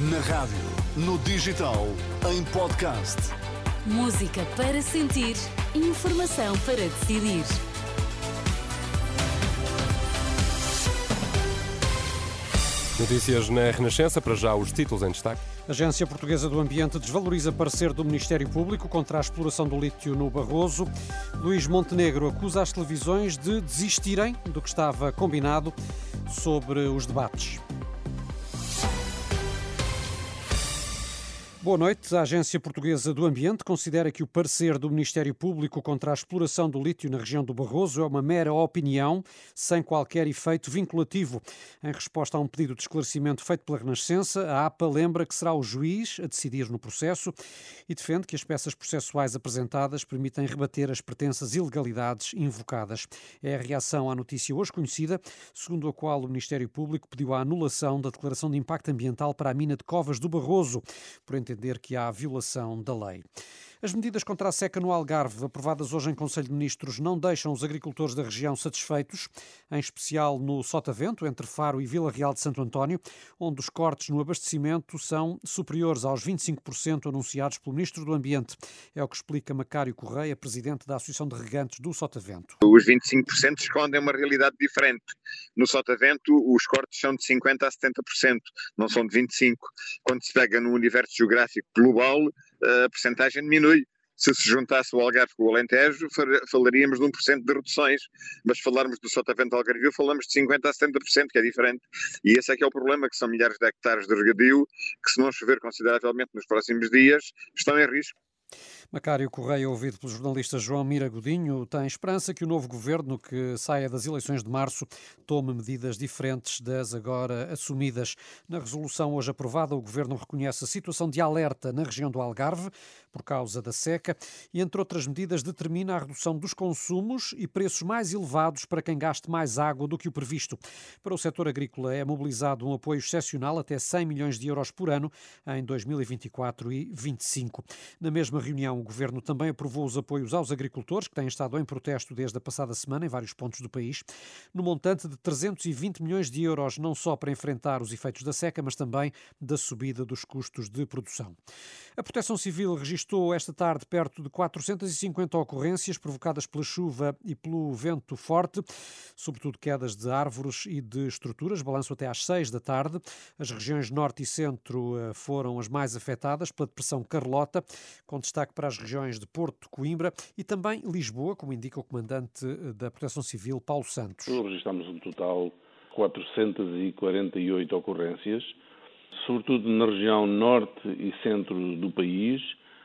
Na rádio, no digital, em podcast. Música para sentir, informação para decidir. Notícias na Renascença, para já os títulos em destaque. A Agência Portuguesa do Ambiente desvaloriza parecer do Ministério Público contra a exploração do lítio no Barroso. Luís Montenegro acusa as televisões de desistirem do que estava combinado sobre os debates. Boa noite. A Agência Portuguesa do Ambiente considera que o parecer do Ministério Público contra a exploração do lítio na região do Barroso é uma mera opinião, sem qualquer efeito vinculativo. Em resposta a um pedido de esclarecimento feito pela Renascença, a APA lembra que será o juiz a decidir no processo e defende que as peças processuais apresentadas permitem rebater as pretensas ilegalidades invocadas. É a reação à notícia hoje conhecida, segundo a qual o Ministério Público pediu a anulação da declaração de impacto ambiental para a mina de Covas do Barroso, por entender que há violação da lei. As medidas contra a seca no Algarve, aprovadas hoje em Conselho de Ministros, não deixam os agricultores da região satisfeitos, em especial no Sotavento, entre Faro e Vila Real de Santo António, onde os cortes no abastecimento são superiores aos 25% anunciados pelo Ministro do Ambiente. É o que explica Macário Correia, presidente da Associação de Regantes do Sotavento. Os 25% escondem uma realidade diferente. No Sotavento, os cortes são de 50% a 70%, não são de 25%. Quando se pega no universo geográfico global, a percentagem diminui. Se se juntasse o Algarve com o Alentejo, falaríamos de 1% de reduções, mas falarmos do Sotavento Algarvio, falamos de 50% a 70%, que é diferente. E esse é que é o problema, que são milhares de hectares de regadio, que se não chover consideravelmente nos próximos dias, estão em risco. Macário Correia, ouvido pelo jornalista João Mira Godinho, tem esperança que o novo governo, que saia das eleições de março, tome medidas diferentes das agora assumidas. Na resolução hoje aprovada, o governo reconhece a situação de alerta na região do Algarve, por causa da seca, e, entre outras medidas, determina a redução dos consumos e preços mais elevados para quem gaste mais água do que o previsto. Para o setor agrícola, é mobilizado um apoio excepcional até 100 milhões de euros por ano em 2024 e 2025. Na mesma reunião, o Governo também aprovou os apoios aos agricultores, que têm estado em protesto desde a passada semana em vários pontos do país, no montante de 320 milhões de euros, não só para enfrentar os efeitos da seca, mas também da subida dos custos de produção. A Proteção Civil registrou esta tarde perto de 450 ocorrências provocadas pela chuva e pelo vento forte, sobretudo quedas de árvores e de estruturas, balanço até às 6 da tarde. As regiões norte e centro eh, foram as mais afetadas pela depressão Carlota, com destaque para as regiões de Porto, Coimbra e também Lisboa, como indica o comandante eh, da Proteção Civil, Paulo Santos. Registramos um total 448 ocorrências, sobretudo na região norte e centro do país,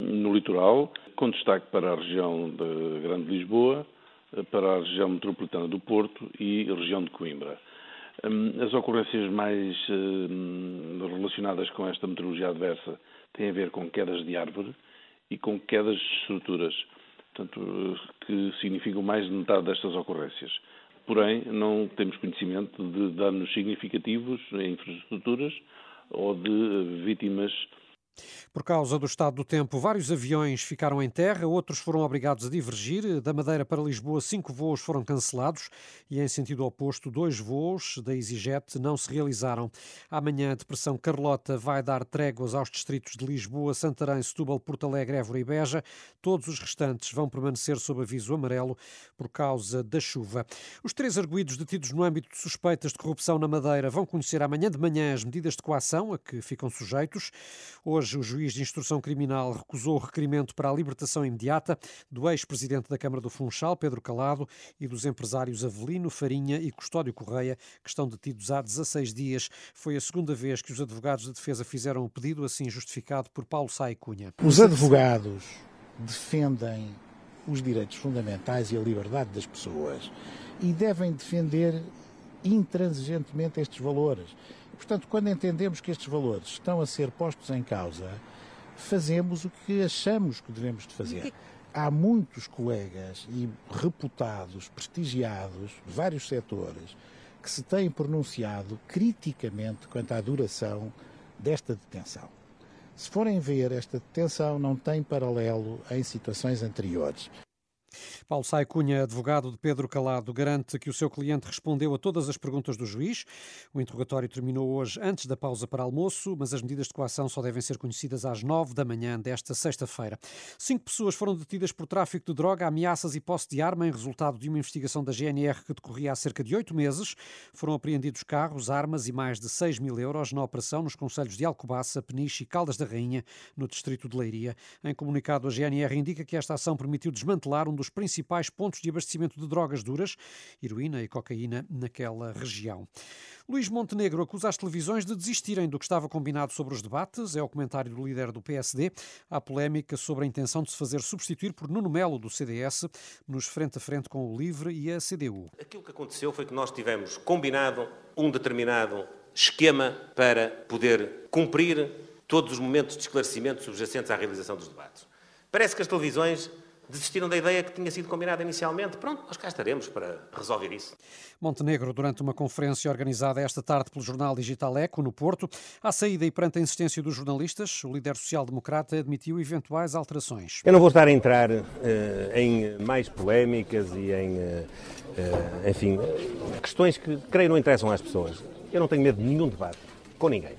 no litoral, com destaque para a região de Grande Lisboa, para a região metropolitana do Porto e a região de Coimbra. Hum, as ocorrências mais hum, relacionadas com esta meteorologia adversa têm a ver com quedas de árvore, e com quedas de estruturas, portanto, que significam mais de metade destas ocorrências. Porém, não temos conhecimento de danos significativos em infraestruturas ou de vítimas por causa do estado do tempo, vários aviões ficaram em terra, outros foram obrigados a divergir. Da Madeira para Lisboa, cinco voos foram cancelados e, em sentido oposto, dois voos da EasyJet não se realizaram. Amanhã, a Depressão Carlota vai dar tréguas aos distritos de Lisboa, Santarém, Setúbal, Porto Alegre, Évora e Beja. Todos os restantes vão permanecer sob aviso amarelo por causa da chuva. Os três arguídos detidos no âmbito de suspeitas de corrupção na Madeira vão conhecer amanhã de manhã as medidas de coação a que ficam sujeitos. Hoje, o juiz de instrução criminal recusou o requerimento para a libertação imediata do ex-presidente da Câmara do Funchal, Pedro Calado, e dos empresários Avelino, Farinha e Custódio Correia, que estão detidos há 16 dias. Foi a segunda vez que os advogados de defesa fizeram o pedido, assim justificado por Paulo Sai Cunha. Os advogados defendem os direitos fundamentais e a liberdade das pessoas e devem defender intransigentemente estes valores. Portanto, quando entendemos que estes valores estão a ser postos em causa, fazemos o que achamos que devemos de fazer. Há muitos colegas e reputados, prestigiados, de vários setores, que se têm pronunciado criticamente quanto à duração desta detenção. Se forem ver, esta detenção não tem paralelo em situações anteriores. Paulo Sai Cunha, advogado de Pedro Calado, garante que o seu cliente respondeu a todas as perguntas do juiz. O interrogatório terminou hoje antes da pausa para almoço, mas as medidas de coação só devem ser conhecidas às nove da manhã desta sexta-feira. Cinco pessoas foram detidas por tráfico de droga, ameaças e posse de arma em resultado de uma investigação da GNR que decorria há cerca de oito meses. Foram apreendidos carros, armas e mais de 6 mil euros na operação nos conselhos de Alcobaça, Peniche e Caldas da Rainha, no distrito de Leiria. Em comunicado, a GNR indica que esta ação permitiu desmantelar um dos principais pontos de abastecimento de drogas duras, heroína e cocaína, naquela região. Luís Montenegro acusa as televisões de desistirem do que estava combinado sobre os debates. É o comentário do líder do PSD. Há polémica sobre a intenção de se fazer substituir por Nuno Melo, do CDS, nos frente a frente com o LIVRE e a CDU. Aquilo que aconteceu foi que nós tivemos combinado um determinado esquema para poder cumprir todos os momentos de esclarecimento subjacentes à realização dos debates. Parece que as televisões desistiram da ideia que tinha sido combinada inicialmente. Pronto, nós cá estaremos para resolver isso. Montenegro, durante uma conferência organizada esta tarde pelo jornal digital Eco, no Porto, à saída e perante a insistência dos jornalistas, o líder social-democrata admitiu eventuais alterações. Eu não vou estar a entrar uh, em mais polémicas e em, uh, uh, enfim, questões que creio não interessam às pessoas. Eu não tenho medo de nenhum debate com ninguém.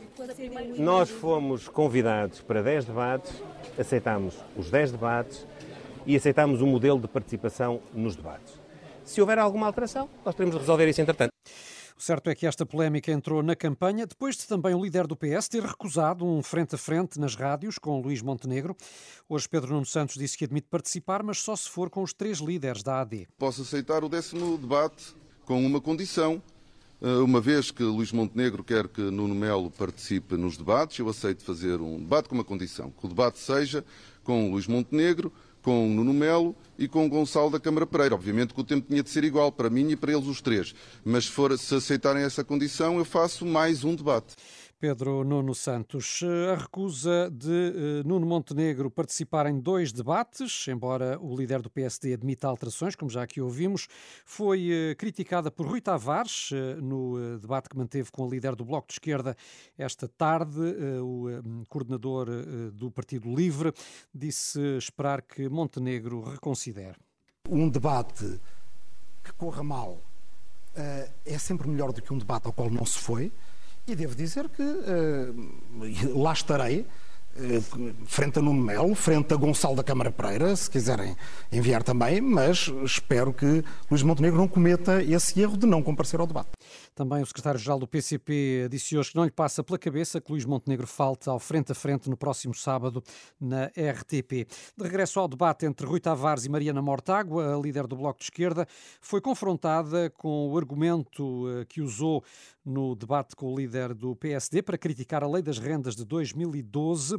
Nós fomos convidados para 10 debates, aceitámos os 10 debates e aceitámos o um modelo de participação nos debates. Se houver alguma alteração, nós teremos de resolver isso entretanto. O certo é que esta polémica entrou na campanha depois de também o líder do PS ter recusado um frente a frente nas rádios com Luís Montenegro. Hoje Pedro Nuno Santos disse que admite participar, mas só se for com os três líderes da AD. Posso aceitar o décimo debate com uma condição. Eh, uma vez que Luís Montenegro quer que Nuno Melo participe nos debates, eu aceito fazer um debate com uma condição. Que o debate seja com Luís Montenegro, com Nuno Melo e com Gonçalo da Câmara Pereira. Obviamente que o tempo tinha de ser igual para mim e para eles os três. Mas for, se aceitarem essa condição, eu faço mais um debate. Pedro Nuno Santos. A recusa de eh, Nuno Montenegro participar em dois debates, embora o líder do PSD admita alterações, como já aqui ouvimos, foi eh, criticada por Rui Tavares eh, no debate que manteve com a líder do Bloco de Esquerda esta tarde. O coordenador do Partido Livre disse esperar que Montenegro reconsidere. Um debate que corra mal é sempre melhor do que um debate ao qual não se foi. E devo dizer que uh, lá estarei, frente a Nuno Melo, frente a Gonçalo da Câmara Pereira, se quiserem enviar também, mas espero que Luís Montenegro não cometa esse erro de não comparecer ao debate. Também o secretário-geral do PCP disse hoje que não lhe passa pela cabeça que Luís Montenegro falte ao frente a frente no próximo sábado na RTP. De regresso ao debate entre Rui Tavares e Mariana Mortágua, a líder do Bloco de Esquerda, foi confrontada com o argumento eh, que usou no debate com o líder do PSD para criticar a lei das rendas de 2012,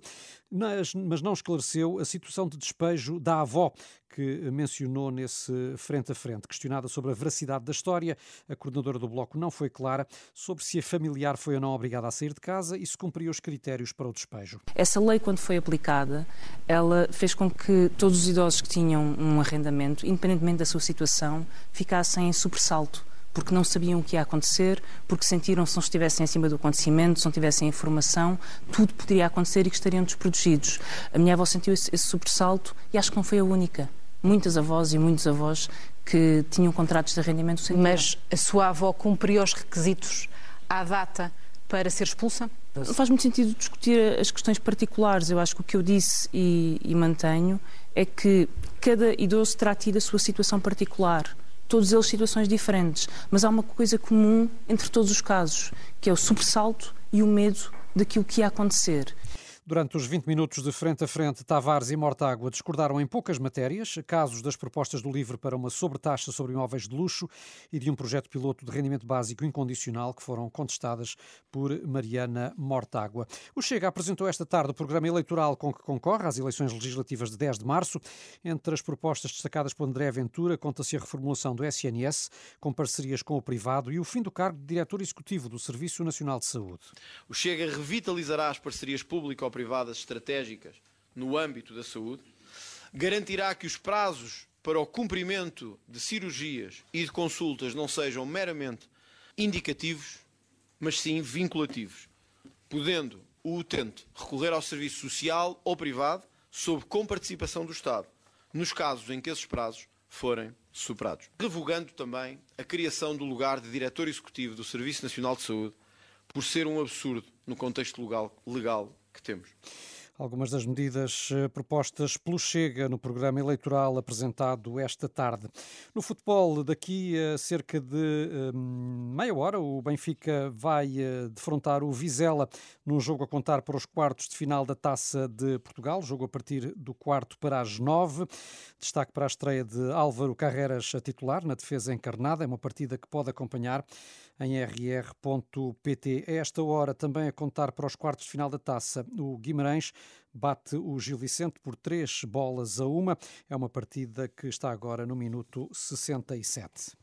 mas, não esclareceu a situação de despejo da avó que mencionou nesse frente a frente. Questionada sobre a veracidade da história, a coordenadora do Bloco não foi clara sobre se a familiar foi ou não obrigada a sair de casa e se cumpriu os critérios para o despejo. Essa lei, quando foi aplicada, ela fez com que todos os idosos que tinham um arrendamento, independentemente da sua situação, ficassem em sobressalto porque não sabiam o que ia acontecer, porque sentiram se não estivessem acima do acontecimento, se não tivessem informação, tudo poderia acontecer e que estariam desprotegidos. A minha avó sentiu esse, esse sobressalto e acho que não foi a única. Muitas avós e muitos avós que tinham contratos de arrendamento sem Mas a sua avó cumpriu os requisitos à data para ser expulsa? Não faz muito sentido discutir as questões particulares. Eu acho que o que eu disse e, e mantenho é que cada idoso terá tido a sua situação particular todos eles situações diferentes, mas há uma coisa comum entre todos os casos, que é o sobressalto e o medo daquilo que ia acontecer. Durante os 20 minutos de frente a frente, Tavares e Mortágua discordaram em poucas matérias, casos das propostas do LIVRE para uma sobretaxa sobre imóveis de luxo e de um projeto piloto de rendimento básico incondicional que foram contestadas por Mariana Mortágua. O Chega apresentou esta tarde o programa eleitoral com que concorre às eleições legislativas de 10 de março. Entre as propostas destacadas por André Ventura, conta-se a reformulação do SNS, com parcerias com o privado e o fim do cargo de diretor executivo do Serviço Nacional de Saúde. O Chega revitalizará as parcerias público privadas estratégicas no âmbito da saúde, garantirá que os prazos para o cumprimento de cirurgias e de consultas não sejam meramente indicativos, mas sim vinculativos, podendo o utente recorrer ao serviço social ou privado sob comparticipação do Estado, nos casos em que esses prazos forem superados. Revogando também a criação do lugar de diretor executivo do Serviço Nacional de Saúde, por ser um absurdo no contexto legal, legal que temos. Algumas das medidas eh, propostas pelo Chega no programa eleitoral apresentado esta tarde. No futebol, daqui a cerca de um, meia hora, o Benfica vai uh, defrontar o Vizela num jogo a contar para os quartos de final da Taça de Portugal, jogo a partir do quarto para as nove. Destaque para a estreia de Álvaro Carreras a titular na defesa encarnada. É uma partida que pode acompanhar em rr.pt. A esta hora, também a contar para os quartos de final da taça, o Guimarães bate o Gil Vicente por três bolas a uma. É uma partida que está agora no minuto 67.